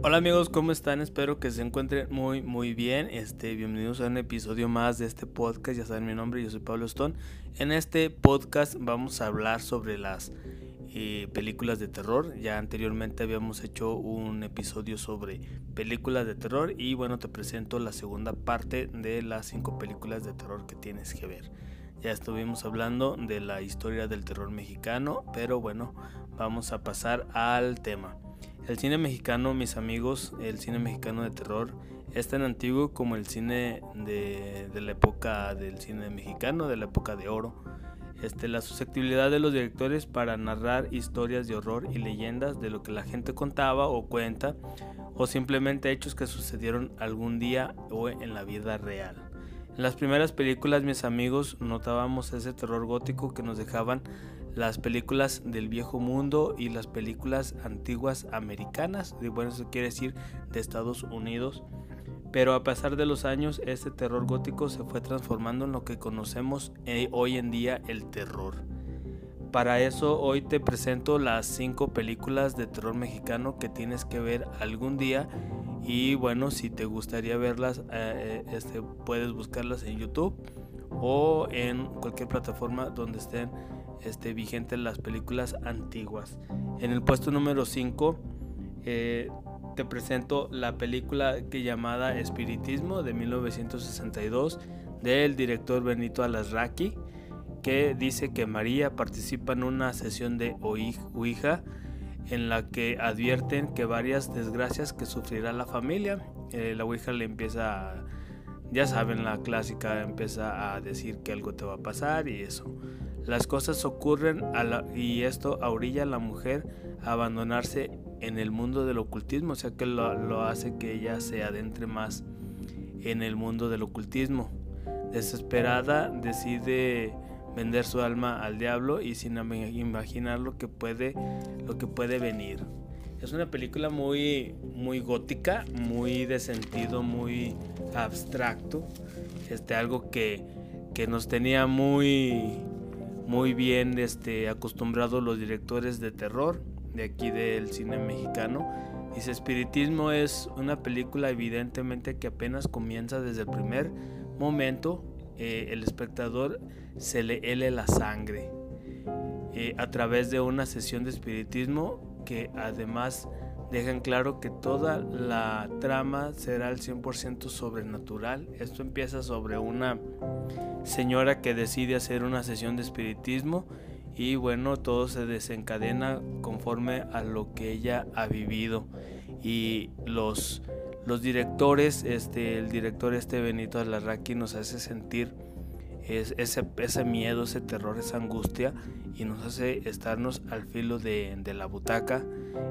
Hola amigos, ¿cómo están? Espero que se encuentren muy muy bien. Este, bienvenidos a un episodio más de este podcast. Ya saben mi nombre, yo soy Pablo Stone. En este podcast vamos a hablar sobre las eh, películas de terror. Ya anteriormente habíamos hecho un episodio sobre películas de terror y bueno, te presento la segunda parte de las cinco películas de terror que tienes que ver. Ya estuvimos hablando de la historia del terror mexicano, pero bueno, vamos a pasar al tema. El cine mexicano, mis amigos, el cine mexicano de terror es tan antiguo como el cine de, la época del cine mexicano, de la época de oro. Este, la susceptibilidad de los directores para narrar historias de horror y leyendas de lo que la gente contaba o cuenta, o simplemente hechos que sucedieron algún día o en la vida real. En las primeras películas, mis amigos, notábamos ese terror gótico que nos dejaban las películas del viejo mundo y las películas antiguas americanas, bueno, eso quiere decir de Estados Unidos. Pero a pesar de los años, este terror gótico se fue transformando en lo que conocemos eh, hoy en día el terror. Para eso hoy te presento las cinco películas de terror mexicano que tienes que ver algún día y bueno si te gustaría verlas eh, eh, este, puedes buscarlas en YouTube o en cualquier plataforma donde estén este, vigentes las películas antiguas. En el puesto número 5 eh, te presento la película que llamada Espiritismo de 1962 del director Benito Alasraqui que dice que María participa en una sesión de Ouija en la que advierten que varias desgracias que sufrirá la familia. Eh, la Ouija le empieza ya saben, la clásica empieza a decir que algo te va a pasar y eso. Las cosas ocurren y esto orilla a la mujer a abandonarse en el mundo del ocultismo, o sea que lo, hace que ella se adentre más en el mundo del ocultismo. Desesperada decide vender su alma al diablo y sin imaginar lo que puede, lo que puede venir. Es una película muy, muy gótica, muy de sentido, muy abstracto. Este, algo que, que nos tenía muy, muy bien este, acostumbrados los directores de terror de aquí del cine mexicano. Dice, Espiritismo es una película evidentemente que apenas comienza desde el primer momento. Eh, el espectador se le hele la sangre. Eh, a través de una sesión de espiritismo que además dejan claro que toda la trama será al 100% sobrenatural. Esto empieza sobre una señora que decide hacer una sesión de espiritismo y bueno, todo se desencadena conforme a lo que ella ha vivido y los los directores, este el director este Benito Alarraqui nos hace sentir ese, ese miedo, ese terror, esa angustia y nos hace estarnos al filo de, la butaca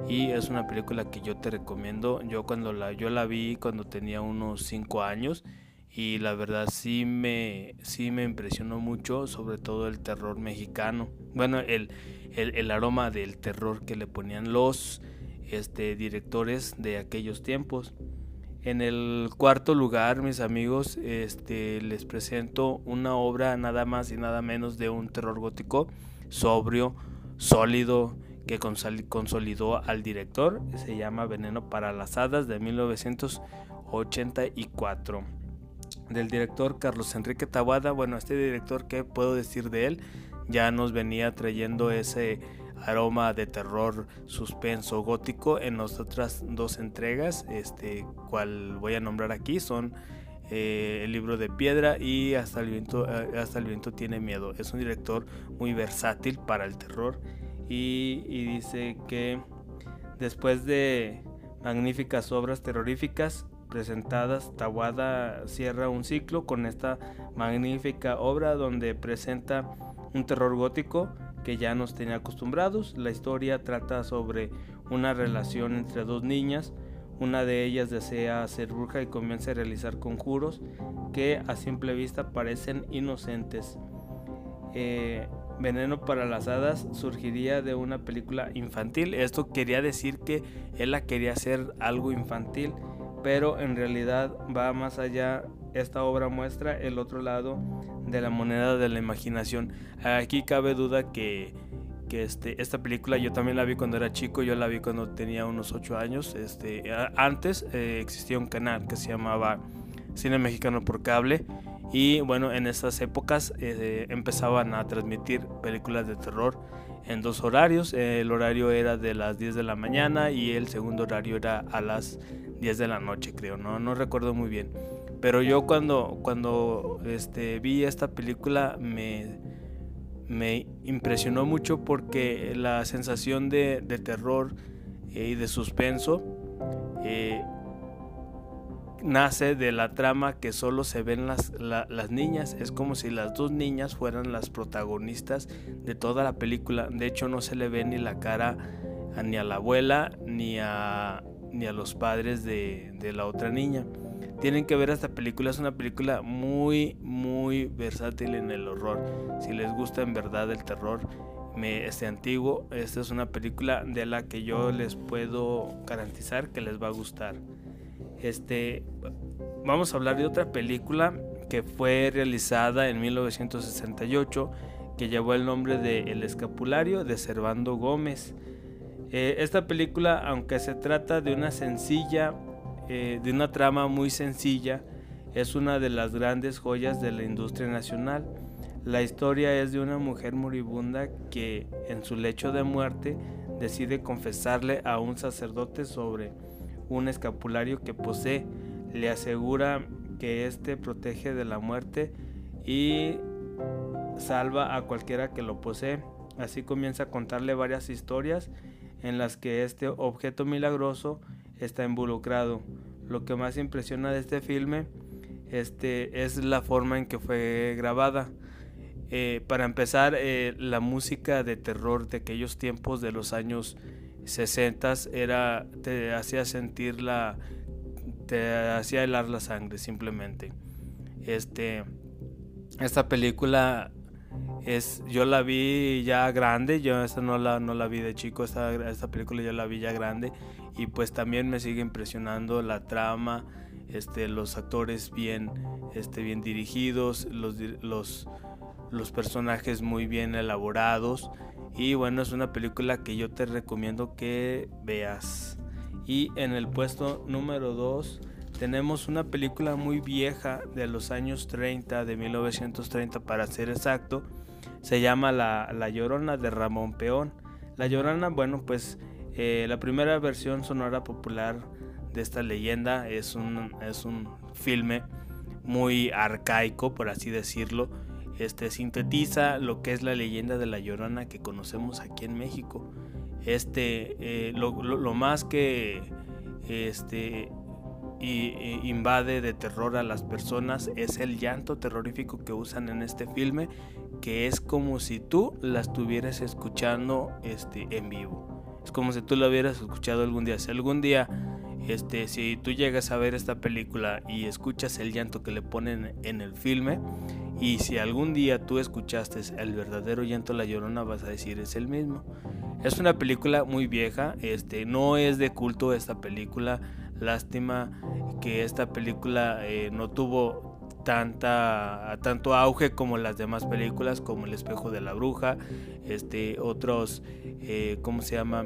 y es una película que yo te recomiendo. Yo cuando la, yo la vi cuando tenía unos 5 años y la verdad sí me, sí me impresionó mucho, sobre todo el terror mexicano. Bueno, el, el, el aroma del terror que le ponían los este, directores de aquellos tiempos. En el cuarto lugar, mis amigos, este, les presento una obra nada más y nada menos de un terror gótico sobrio, sólido, que consolidó al director. Se llama Veneno para las Hadas de 1984. Del director Carlos Enrique Tabada. Bueno, este director, ¿qué puedo decir de él? Ya nos venía trayendo ese aroma de terror, suspenso, gótico en las otras dos entregas, este, cual voy a nombrar aquí, son eh, el libro de piedra y hasta el viento eh, hasta el viento tiene miedo. Es un director muy versátil para el terror y, y dice que después de magníficas obras terroríficas presentadas Tawada cierra un ciclo con esta magnífica obra donde presenta un terror gótico que ya nos tenía acostumbrados. La historia trata sobre una relación entre dos niñas. Una de ellas desea ser bruja y comienza a realizar conjuros que a simple vista parecen inocentes. Eh, Veneno para las Hadas surgiría de una película infantil. Esto quería decir que él la quería hacer algo infantil, pero en realidad va más allá. Esta obra muestra el otro lado de la moneda de la imaginación. Aquí cabe duda que, que este, esta película yo también la vi cuando era chico, yo la vi cuando tenía unos 8 años. Este, antes eh, existía un canal que se llamaba Cine Mexicano por Cable y bueno, en esas épocas eh, empezaban a transmitir películas de terror en dos horarios. El horario era de las 10 de la mañana y el segundo horario era a las 10 de la noche, creo, no, no recuerdo muy bien. Pero yo cuando, cuando este, vi esta película me, me impresionó mucho porque la sensación de, terror eh, y de suspenso eh, nace de la trama que solo se ven las, las niñas. Es como si las dos niñas fueran las protagonistas de toda la película. De hecho no se le ve ni la cara ni a la abuela ni a, ni a los padres de, la otra niña. Tienen que ver esta película, es una película muy, muy versátil en el horror. Si les gusta en verdad el terror, me, este antiguo, esta es una película de la que yo les puedo garantizar que les va a gustar. Este, vamos a hablar de otra película que fue realizada en 1968 que llevó el nombre de El Escapulario de Servando Gómez. Eh, esta película, aunque se trata de una sencilla, eh, de una trama muy sencilla, es una de las grandes joyas de la industria nacional. La historia es de una mujer moribunda que en su lecho de muerte decide confesarle a un sacerdote sobre un escapulario que posee. Le asegura que éste protege de la muerte y salva a cualquiera que lo posee. Así comienza a contarle varias historias en las que este objeto milagroso está involucrado. Lo que más impresiona de este filme este, es la forma en que fue grabada. Eh, para empezar, eh, la música de terror de aquellos tiempos de los años 60 era te hacía sentir la te hacía helar la sangre simplemente este esta película es yo la vi ya grande yo esta no la no la vi de chico esta, esta película yo la vi ya grande y pues también me sigue impresionando la trama este los actores bien este bien dirigidos los los los personajes muy bien elaborados y bueno, es una película que yo te recomiendo que veas. Y en el puesto número 2 tenemos una película muy vieja de los años 30, de 1930 para ser exacto. Se llama La, la Llorona de Ramón Peón. La Llorona, bueno, pues eh, la primera versión sonora popular de esta leyenda es un, es un filme muy arcaico, por así decirlo este, sintetiza lo que es la leyenda de la Llorona que conocemos aquí en México. Este, eh, lo, más que este, invade de terror a las personas es el llanto terrorífico que usan en este filme, que es como si tú la estuvieras escuchando este, en vivo. Es como si tú la hubieras escuchado algún día. Si algún día, este, si tú llegas a ver esta película y escuchas el llanto que le ponen en el filme, y si algún día tú escuchaste el verdadero llanto de la llorona, vas a decir es el mismo. Es una película muy vieja, este, no es de culto esta película. Lástima que esta película eh, no tuvo tanta tanto auge como las demás películas como El espejo de la bruja este otros eh, cómo se llama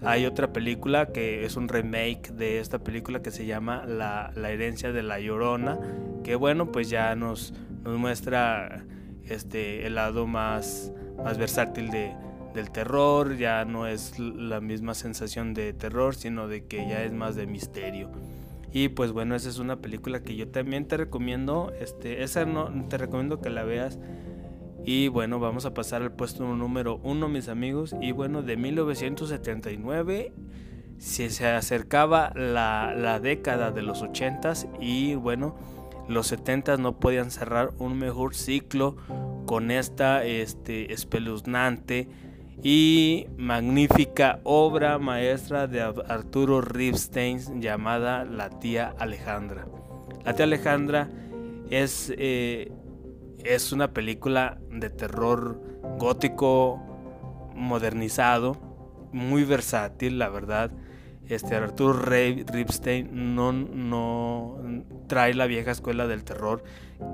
hay otra película que es un remake de esta película que se llama la, la herencia de la llorona que bueno pues ya nos nos muestra este, el lado más, más versátil de, del terror, ya no es la misma sensación de terror, sino de que ya es más de misterio. Y pues bueno, esa es una película que yo también te recomiendo, este, esa no te recomiendo que la veas. Y bueno, vamos a pasar al puesto número uno, mis amigos. Y bueno, de 1979 si se acercaba la, la década de los 80s y bueno, los 70 no podían cerrar un mejor ciclo con esta este, espeluznante y magnífica obra maestra de Arturo Ripstein llamada La tía Alejandra. La tía Alejandra es, eh, es una película de terror gótico modernizado, muy versátil, la verdad este Arthur Ripstein no, no trae la vieja escuela del terror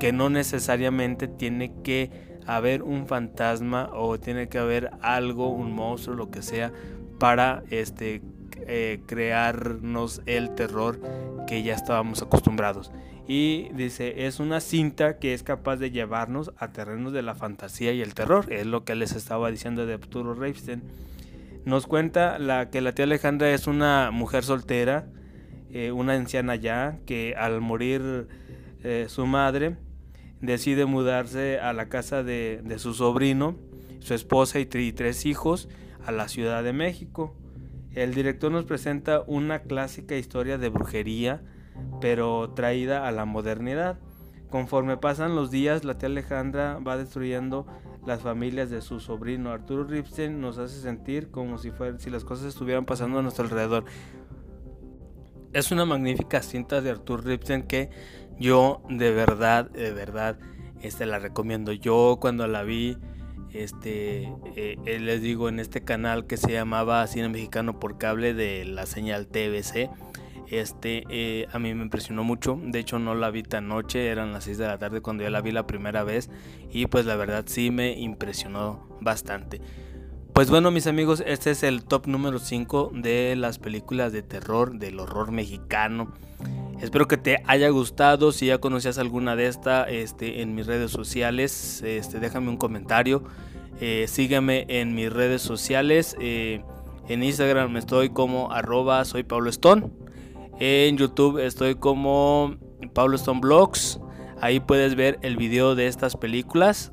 que no necesariamente tiene que haber un fantasma o tiene que haber algo, un monstruo, lo que sea, para este eh, crearnos el terror que ya estábamos acostumbrados. Y dice, es una cinta que es capaz de llevarnos a terrenos de la fantasía y el terror. Es lo que les estaba diciendo de Arturo Reifstein. Nos cuenta la, que la tía Alejandra es una mujer soltera, eh, una anciana ya, que al morir eh, su madre decide mudarse a la casa de, su sobrino, su esposa y tres hijos a la Ciudad de México. El director nos presenta una clásica historia de brujería, pero traída a la modernidad. Conforme pasan los días, la tía Alejandra va destruyendo las familias de su sobrino. Arturo Ripstein nos hace sentir como si, si las cosas estuvieran pasando a nuestro alrededor. Es una magnífica cinta de Arturo Ripstein que yo de verdad, de verdad, este, la recomiendo. Yo cuando la vi este, eh, eh, les digo, en este canal que se llamaba Cine Mexicano por Cable de la señal TVC. Este, eh, a mí me impresionó mucho. De hecho, no la vi tan noche, eran las 6 de la tarde cuando yo la vi la primera vez. Y pues la verdad sí me impresionó bastante. Pues bueno, mis amigos, este es el top número 5 de las películas de terror, del horror mexicano. Espero que te haya gustado. Si ya conocías alguna de estas este, en mis redes sociales, este, déjame un comentario. Eh, sígueme en mis redes sociales. Eh, en Instagram estoy como arroba soy. En YouTube estoy como Pablo. Ahí puedes ver el video de estas películas.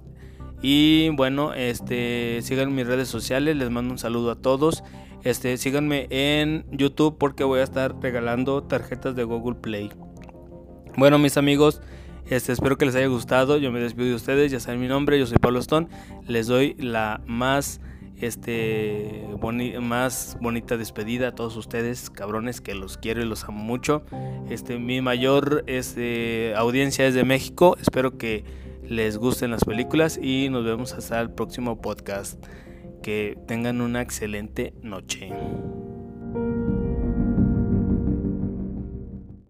Y bueno, este, sigan mis redes sociales. Les mando un saludo a todos. Este, síganme en YouTube porque voy a estar regalando tarjetas de Google Play. Bueno, mis amigos, este, espero que les haya gustado. Yo me despido de ustedes. Ya saben mi nombre. Yo soy Pablo Stone. Les doy la más, este, bonita despedida a todos ustedes, cabrones, que los quiero y los amo mucho. Este, mi mayor audiencia es de México. Espero que les gusten las películas y nos vemos hasta el próximo podcast. Que tengan una excelente noche.